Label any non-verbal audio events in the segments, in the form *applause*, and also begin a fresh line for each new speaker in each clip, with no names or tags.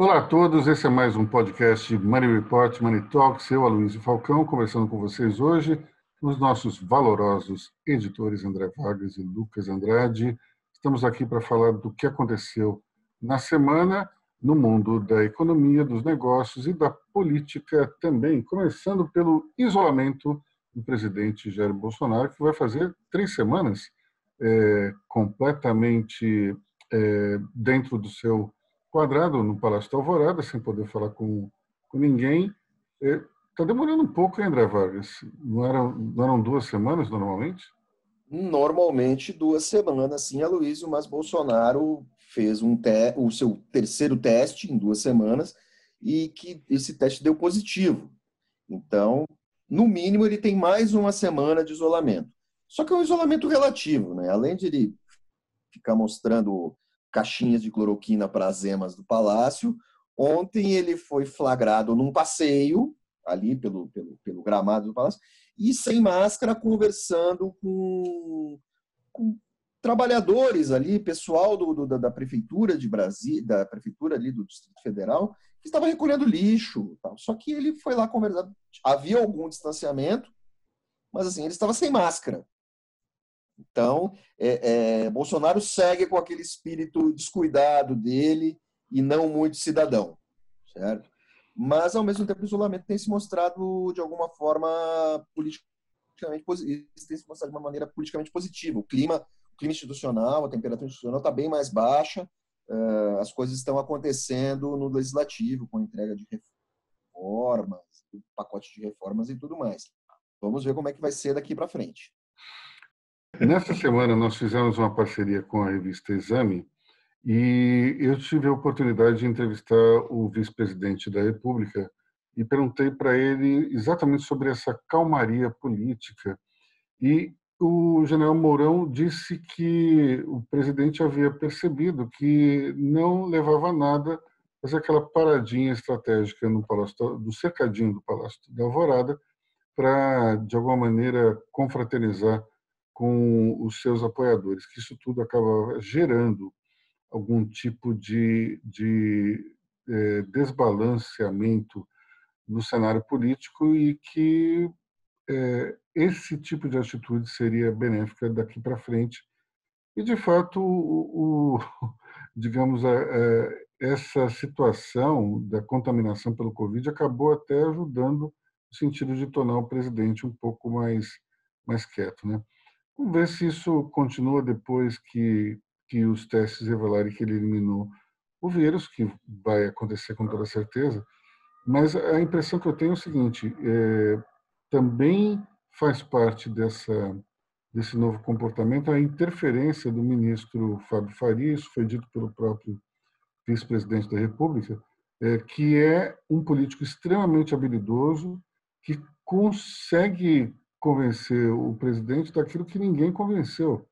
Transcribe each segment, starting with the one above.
Olá a todos, esse é mais um podcast Money Report, Money Talks. Eu, Aloysio Falcão, conversando com vocês hoje, os nossos valorosos editores André Vargas e Lucas Andrade. Estamos aqui para falar do que aconteceu na semana no mundo da economia, dos negócios e da política também, começando pelo isolamento do presidente Jair Bolsonaro, que vai fazer três semanas é, completamente é, dentro do seu quadrado no Palácio da Alvorada, sem poder falar com, com ninguém. Está é, demorando um pouco, hein, André Vargas? Não eram, não eram duas semanas normalmente?
Normalmente duas semanas, sim, Aloysio, mas Bolsonaro fez um te o seu terceiro teste em duas semanas e que esse teste deu positivo. Então, no mínimo, ele tem mais uma semana de isolamento. Só que é um isolamento relativo, né? Além de ele ficar mostrando caixinhas de cloroquina para as emas do palácio, ontem ele foi flagrado num passeio ali pelo, pelo, pelo gramado do palácio e sem máscara conversando com, com trabalhadores ali, pessoal do, do, da prefeitura de Brasília, da prefeitura ali do Distrito Federal, que estava recolhendo lixo. Tal. Só que ele foi lá conversar. Havia algum distanciamento, mas assim, ele estava sem máscara. Então, é, é, Bolsonaro segue com aquele espírito descuidado dele e não muito cidadão, certo? Mas, ao mesmo tempo, o isolamento tem se mostrado, de alguma forma, politicamente tem se mostrado de uma maneira politicamente positiva. O clima clima institucional, a temperatura institucional está bem mais baixa, uh, as coisas estão acontecendo no legislativo, com entrega de reformas, pacote de reformas e tudo mais. Vamos ver como é que vai ser daqui para frente.
Nessa semana, nós fizemos uma parceria com a revista Exame e eu tive a oportunidade de entrevistar o vice-presidente da República e perguntei para ele exatamente sobre essa calmaria política. E o general Mourão disse que o presidente havia percebido que não levava a nada fazer aquela paradinha estratégica no palácio do cercadinho do Palácio da Alvorada para de alguma maneira confraternizar com os seus apoiadores, que isso tudo acaba gerando algum tipo de, de é, desbalanceamento no cenário político e que é, esse tipo de atitude seria benéfica daqui para frente. E, de fato, o, o *laughs* digamos, a, a, essa situação da contaminação pelo Covid acabou até ajudando no sentido de tornar o presidente um pouco mais, mais quieto. Né? Vamos ver se isso continua depois que, que os testes revelarem que ele eliminou o vírus, que vai acontecer com toda certeza. Mas a impressão que eu tenho é o seguinte: é, também faz parte dessa, desse novo comportamento a interferência do ministro Fábio Faria, isso foi dito pelo próprio vice-presidente da República, é, que é um político extremamente habilidoso, que consegue convencer o presidente daquilo que ninguém convenceu,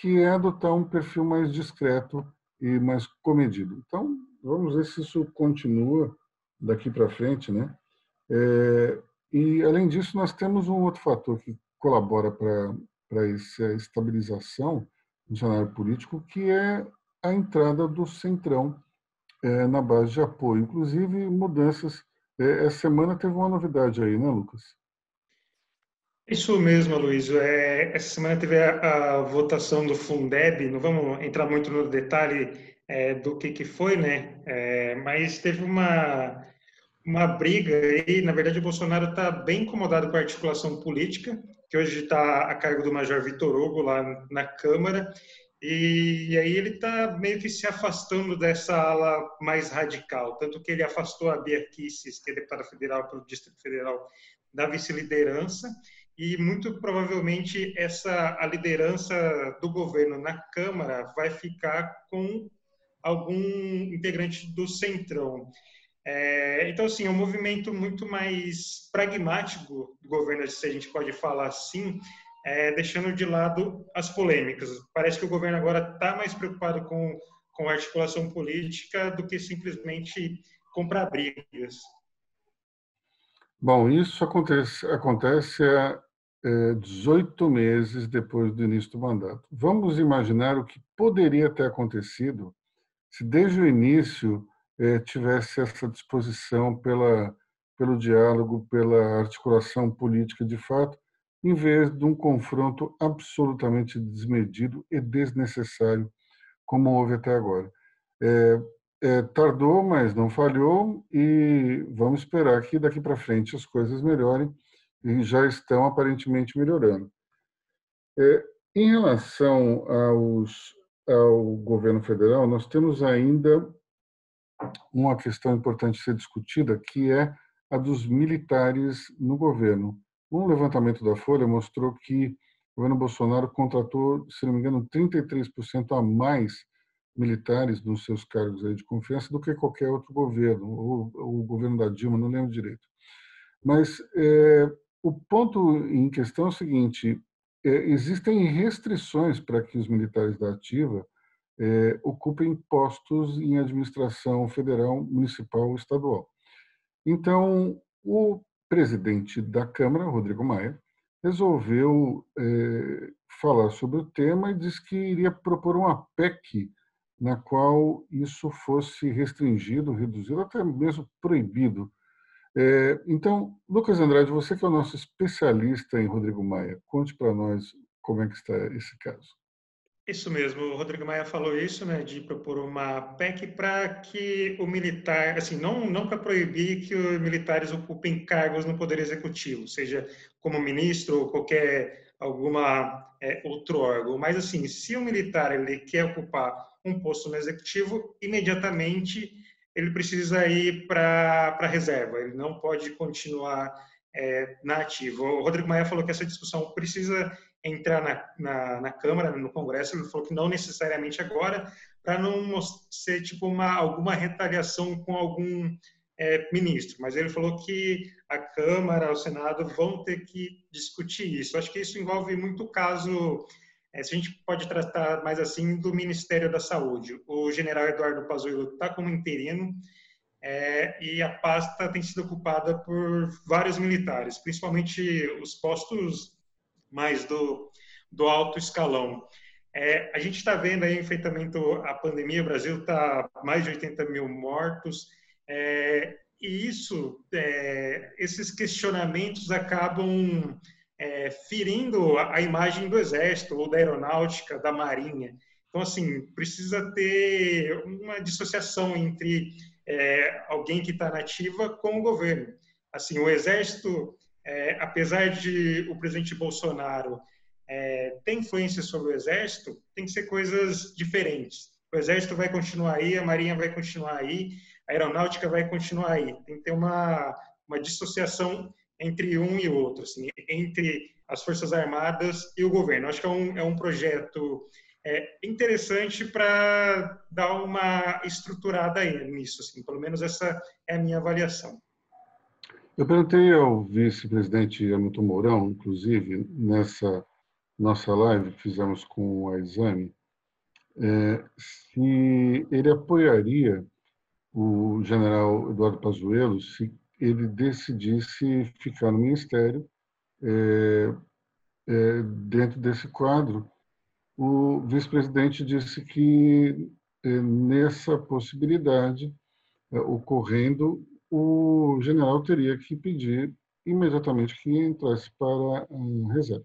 que é adotar um perfil mais discreto e mais comedido. Então, vamos ver se isso continua daqui para frente, né? É, e, além disso, nós temos um outro fator que colabora para essa estabilização do cenário político, que é a entrada do Centrão é, na base de apoio. Inclusive, mudanças. É, essa semana teve uma novidade aí, né, Lucas?
Isso mesmo, Luiz. É, essa semana teve a, a, votação do Fundeb. Não vamos entrar muito no detalhe é, do que, que foi, né? É, mas teve uma uma briga aí. Na verdade, o Bolsonaro está bem incomodado com a articulação política, que hoje está a cargo do Major Vitor Hugo lá na Câmara. E, aí ele está meio que se afastando dessa ala mais radical, tanto que ele afastou a Bia Kicis, que é deputada federal para o Distrito Federal, da vice-liderança, e muito provavelmente essa a liderança do governo na Câmara vai ficar com algum integrante do Centrão. É, então, assim, é um movimento muito mais pragmático do governo, se a gente pode falar assim, é, deixando de lado as polêmicas. Parece que o governo agora está mais preocupado com, com a articulação política do que simplesmente comprar brigas.
Bom, isso acontece, acontece 18 meses depois do início do mandato. Vamos imaginar o que poderia ter acontecido se desde o início tivesse essa disposição pela, pelo diálogo, pela articulação política de fato, em vez de um confronto absolutamente desmedido e desnecessário, como houve até agora. É, é, tardou, mas não falhou, e vamos esperar que daqui para frente as coisas melhorem, e já estão aparentemente melhorando. É, em relação aos, ao governo federal, nós temos ainda uma questão importante a ser discutida, que é a dos militares no governo. Um levantamento da Folha mostrou que o governo Bolsonaro contratou, se não me engano, 33% a mais militares nos seus cargos de confiança do que qualquer outro governo, ou o governo da Dilma, não lembro direito. Mas é, o ponto em questão é o seguinte: é, existem restrições para que os militares da ativa é, ocupem postos em administração federal, municipal ou estadual. Então, o presidente da Câmara, Rodrigo Maia, resolveu é, falar sobre o tema e disse que iria propor uma PEC na qual isso fosse restringido, reduzido, até mesmo proibido. É, então, Lucas Andrade, você que é o nosso especialista em Rodrigo Maia, conte para nós como é que está esse caso.
Isso mesmo, o Rodrigo Maia falou isso, né, de propor uma PEC para que o militar, assim, não, não para proibir que os militares ocupem cargos no Poder Executivo, seja como ministro ou qualquer, alguma é, outro órgão, mas assim, se o militar ele quer ocupar um posto no Executivo, imediatamente ele precisa ir para a reserva, ele não pode continuar é, na ativa. O Rodrigo Maia falou que essa discussão precisa entrar na, na, na, Câmara, no Congresso, ele falou que não necessariamente agora, para não ser tipo uma, alguma retaliação com algum é, ministro, mas ele falou que a Câmara, o Senado vão ter que discutir isso. Acho que isso envolve muito caso, é, se a gente pode tratar mais assim, do Ministério da Saúde. O general Eduardo Pazuello está como interino, é, e a pasta tem sido ocupada por vários militares, principalmente os postos mais do, do alto escalão. É, a gente está vendo aí, enfrentamento à pandemia, o Brasil está mais de 80 mil mortos, é, e isso, é, esses questionamentos acabam é, ferindo a, imagem do Exército, ou da Aeronáutica, da Marinha. Então, assim, precisa ter uma dissociação entre é, alguém que está nativa com o governo. Assim, o Exército é, apesar de o presidente Bolsonaro é, ter influência sobre o Exército, tem que ser coisas diferentes. O Exército vai continuar aí, a Marinha vai continuar aí, a Aeronáutica vai continuar aí. Tem que ter uma, uma dissociação entre um e outro, assim, entre as Forças Armadas e o governo. Acho que é um, é um projeto é, interessante para dar uma estruturada aí nisso, assim, pelo menos essa é a minha avaliação.
Eu perguntei ao vice-presidente Hamilton Mourão, inclusive, nessa nossa live que fizemos com a Exame, é, se ele apoiaria o general Eduardo Pazuello se ele decidisse ficar no ministério é, é, dentro desse quadro. O vice-presidente disse que é, nessa possibilidade, é, ocorrendo, o general teria que pedir imediatamente que entrasse para a reserva.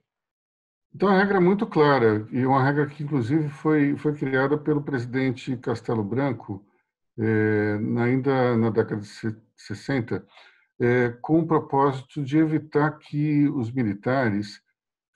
Então, a regra é muito clara, e uma regra que, inclusive, foi, foi criada pelo presidente Castelo Branco, é, ainda na década de 60, é, com o propósito de evitar que os militares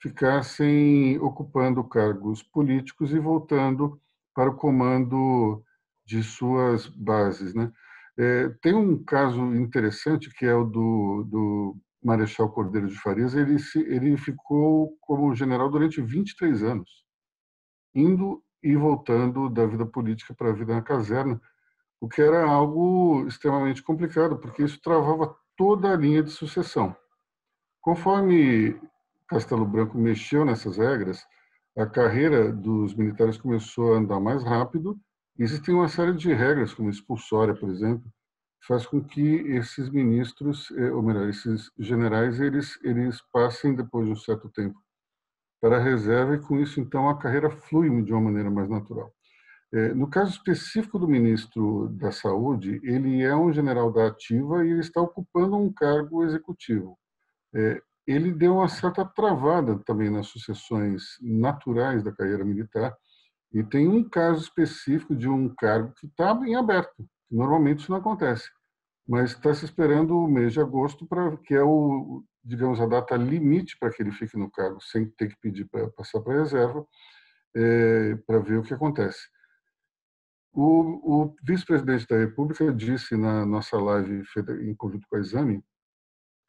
ficassem ocupando cargos políticos e voltando para o comando de suas bases. Né? É, tem um caso interessante que é o do, do Marechal Cordeiro de Farias. Ele, se, ele ficou como general durante 23 anos, indo e voltando da vida política para a vida na caserna, o que era algo extremamente complicado, porque isso travava toda a linha de sucessão. Conforme Castelo Branco mexeu nessas regras, a carreira dos militares começou a andar mais rápido Existem uma série de regras, como expulsória, por exemplo, que faz com que esses ministros, eh, ou melhor, esses generais, eles, eles passem, depois de um certo tempo, para a reserva e, com isso, então, a carreira flui de uma maneira mais natural. É, no caso específico do ministro da Saúde, ele é um general da ativa e ele está ocupando um cargo executivo. É, ele deu uma certa travada também nas sucessões naturais da carreira militar e tem um caso específico de um cargo que está em aberto. Normalmente isso não acontece, mas está se esperando o mês de agosto para que é o, digamos, a data limite para que ele fique no cargo, sem ter que pedir para passar para a reserva, é, para ver o que acontece. O, o vice-presidente da República disse na nossa live em conjunto com a Exame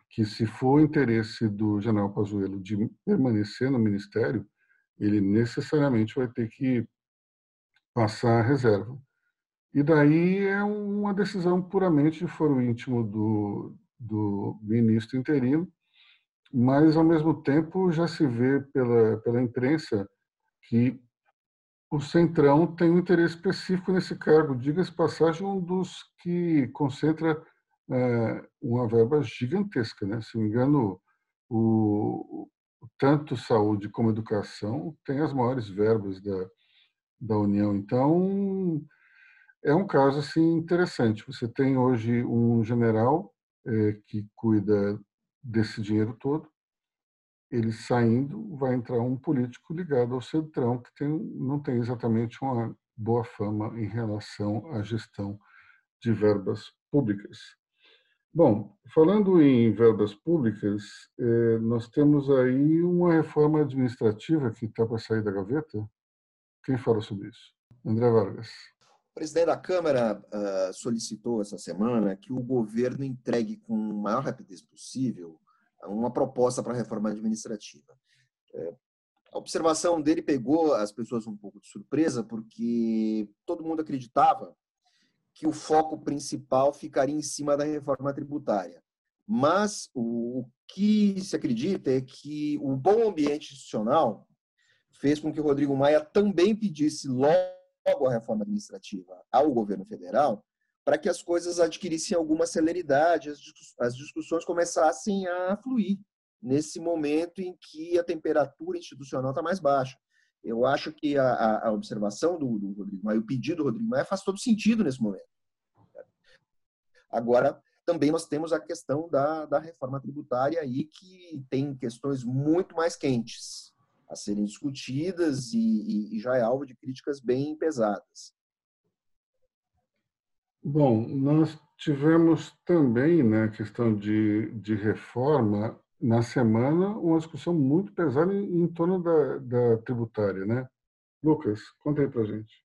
que se for interesse do general Pazuello de permanecer no ministério, ele necessariamente vai ter que passar a reserva. E daí é uma decisão puramente de foro íntimo do, do ministro interino, mas ao mesmo tempo já se vê pela, pela imprensa que o Centrão tem um interesse específico nesse cargo. Diga-se passagem, um dos que concentra é, uma verba gigantesca. Né? Se não me engano, o, tanto saúde como educação tem as maiores verbas da, da União. Então, é um caso assim, interessante. Você tem hoje um general é, que cuida desse dinheiro todo, ele saindo, vai entrar um político ligado ao Centrão, que tem, não tem exatamente uma boa fama em relação à gestão de verbas públicas. Bom, falando em verbas públicas, eh, nós temos aí uma reforma administrativa que está para sair da gaveta. Quem fala sobre isso? André Vargas.
O presidente da Câmara uh, solicitou essa semana que o governo entregue com maior rapidez possível uma proposta para reforma administrativa. É, a observação dele pegou as pessoas um pouco de surpresa, porque todo mundo acreditava que o foco principal ficaria em cima da reforma tributária. Mas o, que se acredita é que o bom ambiente institucional fez com que o Rodrigo Maia também pedisse logo a reforma administrativa ao governo federal, para que as coisas adquirissem alguma celeridade, as discussões começassem a fluir nesse momento em que a temperatura institucional está mais baixa. Eu acho que a, a observação do, do, Rodrigo Maia, o pedido do Rodrigo Maia faz todo sentido nesse momento. Agora, também nós temos a questão da, da reforma tributária aí, que tem questões muito mais quentes a serem discutidas e, e, e já é alvo de críticas bem pesadas.
Bom, nós tivemos também, né, questão de, de reforma, na semana, uma discussão muito pesada em, em torno da, da tributária, né? Lucas, conta aí para gente.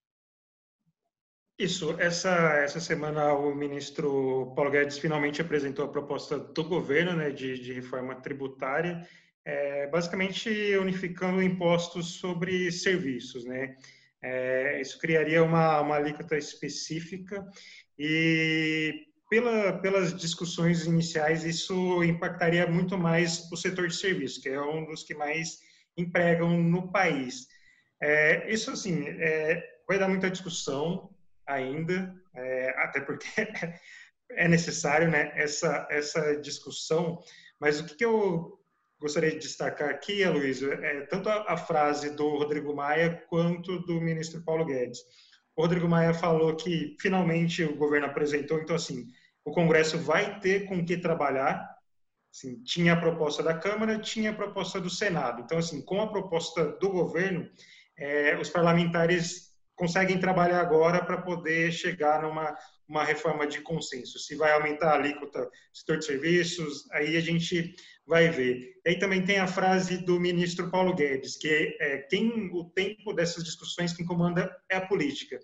Isso, essa, essa semana o ministro Paulo Guedes finalmente apresentou a proposta do governo né, de, de reforma tributária, é, basicamente unificando impostos sobre serviços. Né? É, isso criaria uma, uma alíquota específica e pela, pelas discussões iniciais, isso impactaria muito mais o setor de serviços, que é um dos que mais empregam no país. É, isso, assim, é, vai dar muita discussão ainda, é, até porque *laughs* é necessário né, essa, essa discussão, mas o que, que eu gostaria de destacar aqui, Aloysio, é tanto a, a frase do Rodrigo Maia quanto do ministro Paulo Guedes. O Rodrigo Maia falou que finalmente o governo apresentou, então assim, o Congresso vai ter com que trabalhar. Assim, tinha a proposta da Câmara, tinha a proposta do Senado. Então, assim, com a proposta do governo, é, os parlamentares conseguem trabalhar agora para poder chegar numa uma reforma de consenso. Se vai aumentar a alíquota do setor de serviços, aí a gente vai ver. Aí também tem a frase do ministro Paulo Guedes, que é, quem o tempo dessas discussões quem comanda é a política.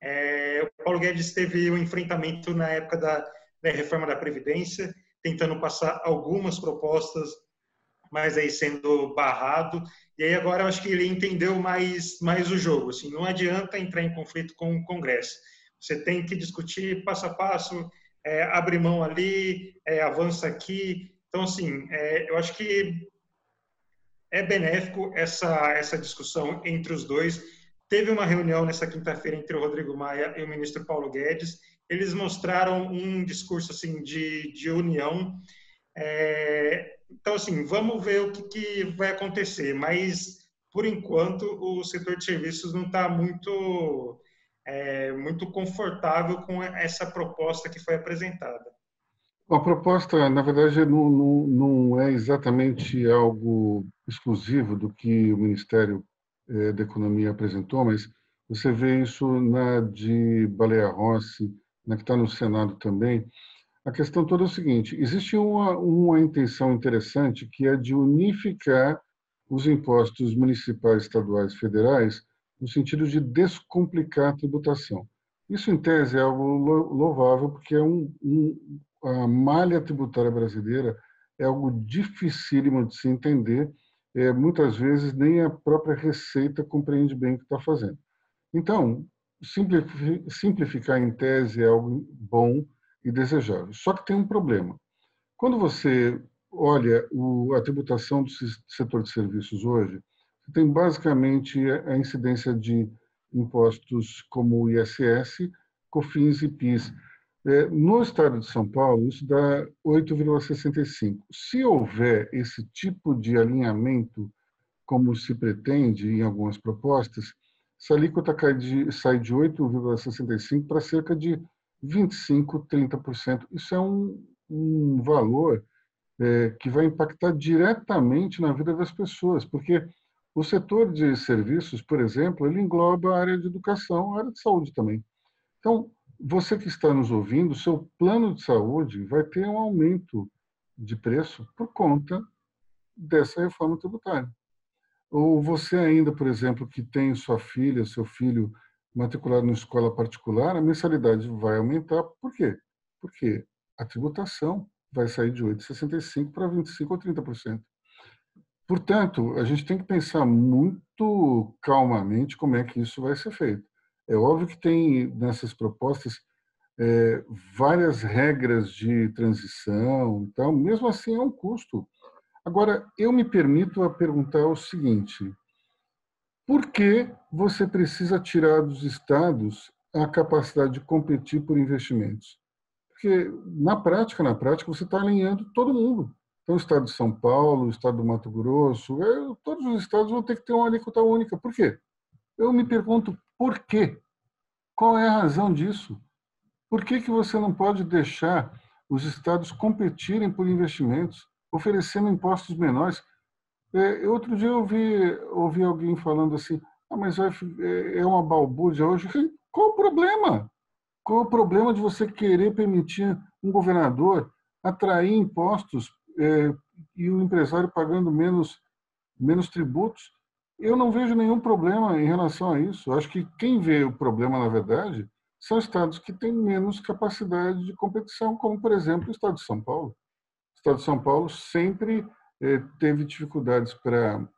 É, o Paulo Guedes teve um enfrentamento na época da, da reforma da Previdência, tentando passar algumas propostas, mas aí sendo barrado. E aí agora eu acho que ele entendeu mais, mais o jogo. Assim, não adianta entrar em conflito com o Congresso. Você tem que discutir passo a passo, é, abre mão ali, é, avança aqui, então, assim, é, eu acho que é benéfico essa, essa discussão entre os dois. Teve uma reunião nessa quinta-feira entre o Rodrigo Maia e o ministro Paulo Guedes. Eles mostraram um discurso assim de, de união. É, então, assim, vamos ver o que, que, vai acontecer. Mas, por enquanto, o setor de serviços não está muito é, muito confortável com essa proposta que foi apresentada.
A proposta, na verdade, não, não, não é exatamente algo exclusivo do que o Ministério é, da Economia apresentou, mas você vê isso na de Baleia Rossi, na que está no Senado também. A questão toda é o seguinte: existe uma, uma intenção interessante que é de unificar os impostos municipais, estaduais, federais, no sentido de descomplicar a tributação. Isso, em tese, é algo louvável, porque é um, um, a malha tributária brasileira é algo dificílimo de se entender. É, muitas vezes nem a própria Receita compreende bem o que está fazendo. Então, simplificar em tese é algo bom e desejável. Só que tem um problema. Quando você olha a tributação do setor de serviços hoje, tem basicamente a incidência de impostos como o ISS, COFINS e PIS. É, no estado de São Paulo, isso dá 8,65. Se houver esse tipo de alinhamento, como se pretende em algumas propostas, essa alíquota de, sai de 8,65 para cerca de 25, 30%. Isso é um, um valor é, que vai impactar diretamente na vida das pessoas, porque o setor de serviços, por exemplo, ele engloba a área de educação, a área de saúde também. Então, você que está nos ouvindo, seu plano de saúde vai ter um aumento de preço por conta dessa reforma tributária. Ou você ainda, por exemplo, que tem sua filha, seu filho matriculado em escola particular, a mensalidade vai aumentar. Por quê? Porque a tributação vai sair de 8,65% para 25% ou 30%. Portanto, a gente tem que pensar muito calmamente como é que isso vai ser feito. É óbvio que tem nessas propostas é, várias regras de transição, então, mesmo assim é um custo. Agora, eu me permito a perguntar o seguinte: por que você precisa tirar dos estados a capacidade de competir por investimentos? Porque, na prática, na prática, você está alinhando todo mundo. Então, o estado de São Paulo, o estado do Mato Grosso, é, todos os estados vão ter que ter uma alíquota única. Por quê? Eu me pergunto, por quê? Qual é a razão disso? Por que, que você não pode deixar os estados competirem por investimentos, oferecendo impostos menores? É, outro dia eu ouvi, ouvi alguém falando assim, ah, mas é, é uma balbúrdia hoje. Qual o problema? Qual o problema de você querer permitir um governador atrair impostos é, e o empresário pagando menos, menos tributos? Eu não vejo nenhum problema em relação a isso. Acho que quem vê o problema, na verdade, são estados que têm menos capacidade de competição, como, por exemplo, o estado de São Paulo. O estado de São Paulo sempre eh, teve dificuldades para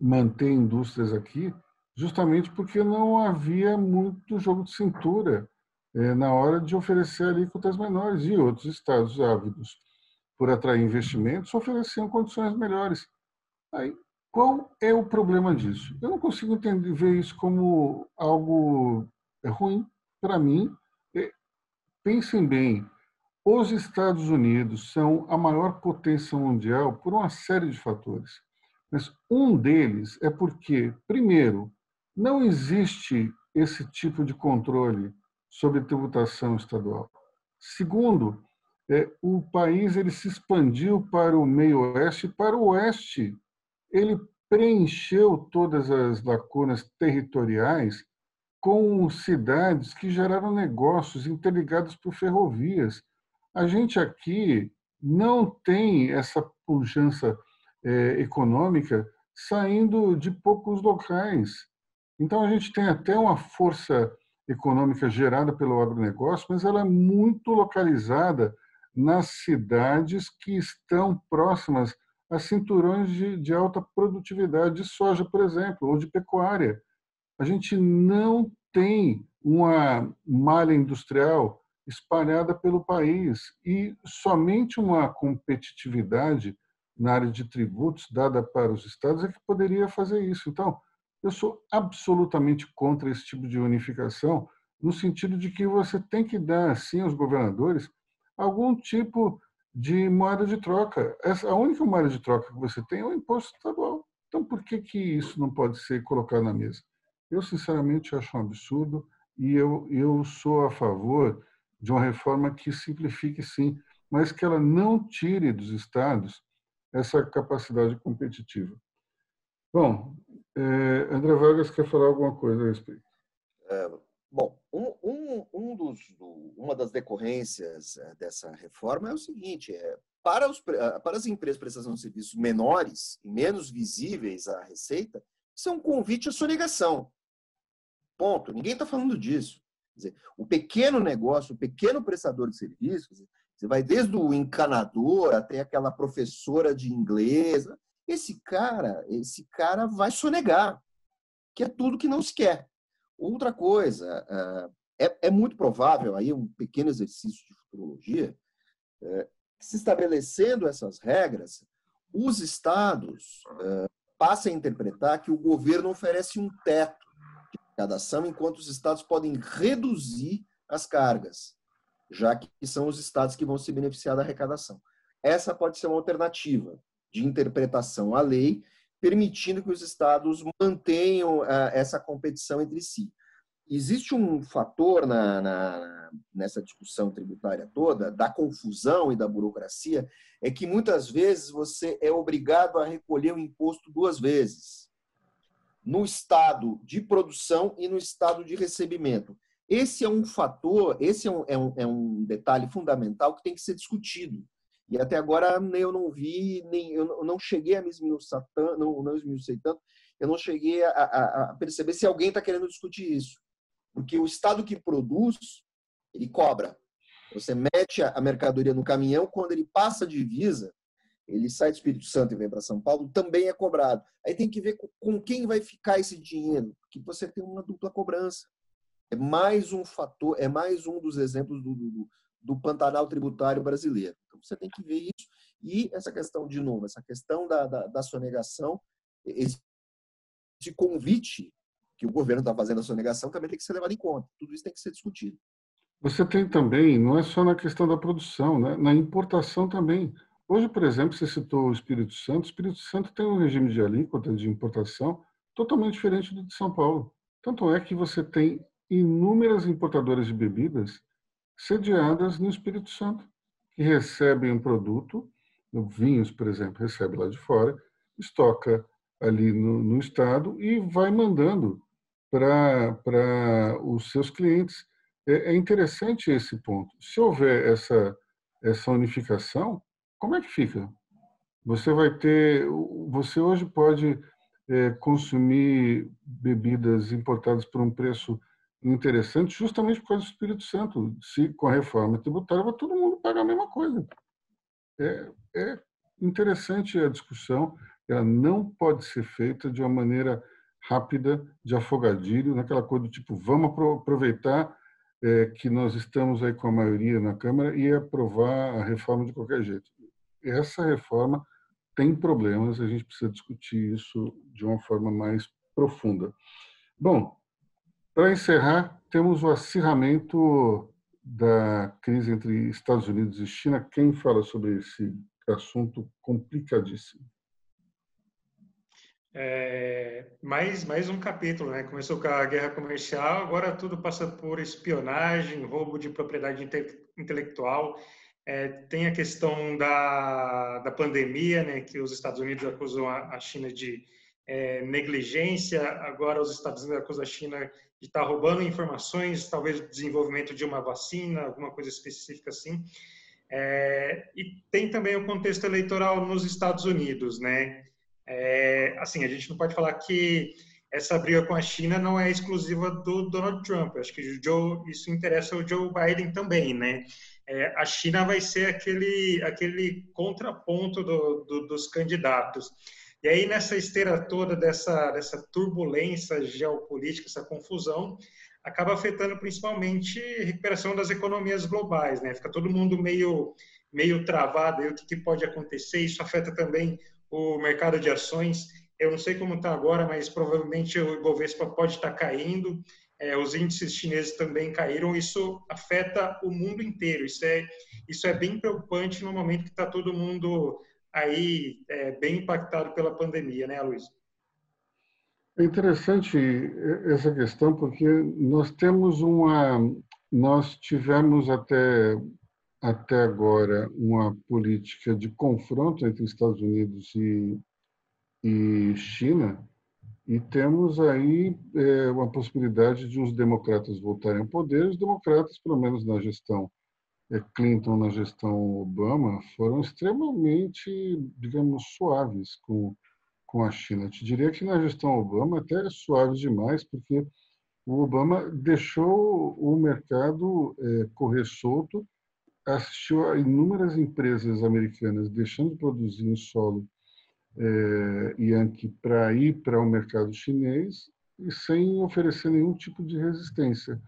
manter indústrias aqui, justamente porque não havia muito jogo de cintura eh, na hora de oferecer alíquotas menores e outros estados ávidos por atrair investimentos ofereciam condições melhores. Aí, qual é o problema disso? Eu não consigo entender, ver isso como algo ruim para mim. Pensem bem, os Estados Unidos são a maior potência mundial por uma série de fatores. Mas um deles é porque, primeiro, não existe esse tipo de controle sobre tributação estadual. Segundo, é, o país ele se expandiu para o meio-oeste e para o oeste. Ele preencheu todas as lacunas territoriais com cidades que geraram negócios interligados por ferrovias, a gente aqui não tem essa pujança é, econômica saindo de poucos locais. Então, a gente tem até uma força econômica gerada pelo agronegócio, mas ela é muito localizada nas cidades que estão próximas a cinturões de, de alta produtividade de soja, por exemplo, ou de pecuária. A gente não tem uma malha industrial espalhada pelo país e somente uma competitividade na área de tributos dada para os estados é que poderia fazer isso. Então, eu sou absolutamente contra esse tipo de unificação, no sentido de que você tem que dar, assim, aos governadores algum tipo de moeda de troca. Essa, a única moeda de troca que você tem é o imposto estadual. Então, por que, que isso não pode ser colocado na mesa? Eu, sinceramente, acho um absurdo e eu, eu sou a favor de uma reforma que simplifique, sim, mas que ela não tire dos estados essa capacidade competitiva. Bom, é, André Vargas quer falar alguma coisa a respeito.
É, bom, um, um, um dos, do, uma das decorrências é, dessa reforma é o seguinte: é, para, os, para as empresas de prestação de serviços menores e menos visíveis à receita, isso é um convite à sonegação. Ponto. Ninguém está falando disso. Dizer, o pequeno negócio, o pequeno prestador de serviços, você vai desde o encanador até aquela professora de inglês. Esse cara, esse cara vai sonegar, que é tudo que não se quer. Outra coisa, é, é muito provável, aí um pequeno exercício de futurologia, é, se estabelecendo essas regras, os estados passem a interpretar que o governo oferece um teto de arrecadação, enquanto os estados podem reduzir as cargas já que são os estados que vão se beneficiar da arrecadação. Essa pode ser uma alternativa de interpretação à lei, permitindo que os estados mantenham uh, essa competição entre si. Existe um fator na, na, nessa discussão tributária toda, da confusão e da burocracia, é que muitas vezes você é obrigado a recolher o imposto duas vezes. No estado de produção e no estado de recebimento. Esse é um fator, esse é um, é, um, é um detalhe fundamental que tem que ser discutido. E até agora eu não vi, nem eu não cheguei a me esmiuçar tanto, não, não esmiuçei tanto, eu não cheguei a, a, a perceber se alguém está querendo discutir isso. Porque o Estado que produz, ele cobra. Você mete a mercadoria no caminhão, quando ele passa a divisa, ele sai do Espírito Santo e vem para São Paulo, também é cobrado. Aí tem que ver com quem vai ficar esse dinheiro, porque você tem uma dupla cobrança. É mais um fator, é mais um dos exemplos do, do, do Pantanal tributário brasileiro. Então você tem que ver isso. E essa questão, de novo, essa questão da, da, da sonegação, esse convite que o governo está fazendo a sonegação também tem que ser levado em conta. Tudo isso tem que ser discutido.
Você tem também, não é só na questão da produção, né? na importação também. Hoje, por exemplo, você citou o Espírito Santo. O Espírito Santo tem um regime de alíquota de importação totalmente diferente do de São Paulo. Tanto é que você tem inúmeras importadoras de bebidas sediadas no Espírito Santo, que recebem um produto, vinhos, por exemplo, recebe lá de fora, estoca ali no, no estado e vai mandando para os seus clientes. É, é, interessante esse ponto. Se houver essa, essa unificação, como é que fica? Você vai ter. Você hoje pode é, consumir bebidas importadas por um preço interessante justamente por causa do Espírito Santo. Se com a reforma tributária vai todo mundo pagar a mesma coisa. É, é interessante a discussão, ela não pode ser feita de uma maneira rápida, de afogadilho, naquela coisa do tipo, vamos aproveitar é, que nós estamos aí com a maioria na Câmara e aprovar a reforma de qualquer jeito. Essa reforma tem problemas, a gente precisa discutir isso de uma forma mais profunda. Bom, para encerrar, temos o acirramento da crise entre Estados Unidos e China. Quem fala sobre esse assunto complicadíssimo?
É, mais, mais um capítulo, né? Começou com a guerra comercial, agora tudo passa por espionagem, roubo de propriedade inte intelectual. É, tem a questão da, da pandemia, né? Que os Estados Unidos acusam a, a China de é, negligência, agora os Estados Unidos acusam a China de estar tá roubando informações, talvez desenvolvimento de uma vacina, alguma coisa específica assim. É, e tem também o contexto eleitoral nos Estados Unidos, né? É, assim, a gente não pode falar que essa briga com a China não é exclusiva do Donald Trump. acho que Joe, isso interessa o Joe Biden também, né? É, a China vai ser aquele aquele contraponto do, do, dos candidatos. E aí, nessa esteira toda dessa, dessa turbulência geopolítica, essa confusão, acaba afetando principalmente a recuperação das economias globais, né? Fica todo mundo meio, meio travado, aí o que, que pode acontecer, isso afeta também o mercado de ações. Eu não sei como está agora, mas provavelmente o Ibovespa pode estar tá caindo, é, os índices chineses também caíram, isso afeta o mundo inteiro. Isso é, isso é bem preocupante no momento que está todo mundo aí é, bem impactado pela pandemia, né, Luiz?
É interessante essa questão porque nós temos uma, nós tivemos até até agora uma política de confronto entre Estados Unidos e, e China e temos aí é, uma possibilidade de os democratas voltarem ao poder. Os democratas, pelo menos na gestão Clinton, na gestão Obama, foram extremamente, digamos, suaves com com a China. Eu te diria que na gestão Obama até é suave demais, porque o Obama deixou o mercado é, correr solto, assistiu a inúmeras empresas americanas deixando de produzir em solo é, Yankee para ir para o mercado chinês e sem oferecer nenhum tipo de resistência.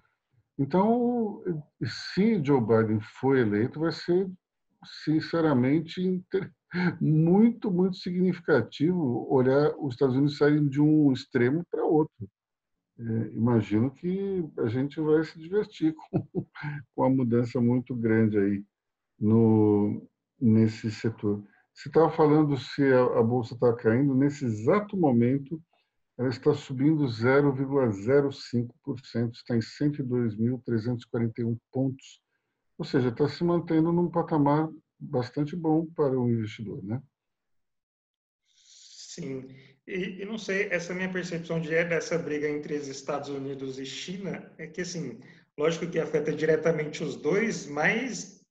Então, se Joe Biden for eleito, vai ser sinceramente muito, muito significativo olhar os Estados Unidos saírem de um extremo para outro. É, imagino que a gente vai se divertir *laughs* com, com a mudança muito grande aí no, nesse setor. Você estava falando se a, a bolsa está caindo, nesse exato momento ela está subindo 0,05%, está em 102.341 pontos, ou seja, está se mantendo num patamar bastante bom para o investidor, né?
Sim. E, e, não sei, essa minha percepção de, dessa briga entre os Estados Unidos e China é que, assim, lógico que afeta diretamente os dois, mas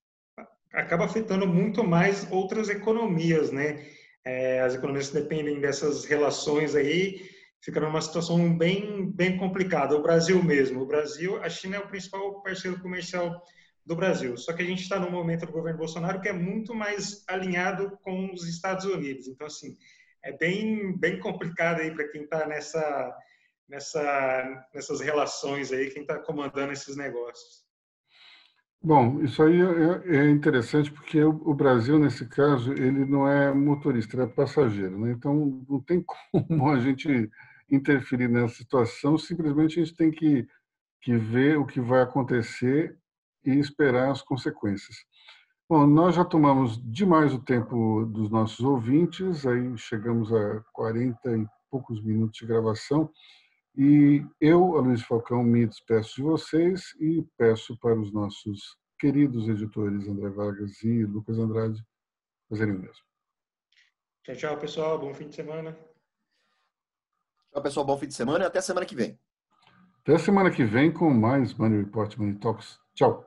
acaba afetando muito mais outras economias, né? É, as economias dependem dessas relações aí fica numa situação bem, bem complicada. O Brasil mesmo, o Brasil, a China é o principal parceiro comercial do Brasil. Só que a gente está num momento do governo Bolsonaro que é muito mais alinhado com os Estados Unidos. Então, assim, é bem, bem complicado aí para quem está nessa, nessa, nessas relações aí, quem está comandando esses negócios.
Bom, isso aí é, é interessante porque o Brasil, nesse caso, ele não é motorista, ele é passageiro. Né? Então, não tem *laughs* como a gente interferir nessa situação, simplesmente a gente tem que, que ver o que vai acontecer e esperar as consequências. Bom, nós já tomamos demais o tempo dos nossos ouvintes, aí chegamos a 40 e poucos minutos de gravação, e eu, Luiz Falcão, me despeço de vocês e peço para os nossos queridos editores André Vargas e Lucas Andrade fazerem o mesmo.
Tchau, tchau, pessoal. Bom fim de semana.
Pessoal. Bom fim de semana e até semana que vem.
Até semana que vem com mais Money Report Money Talks. Tchau.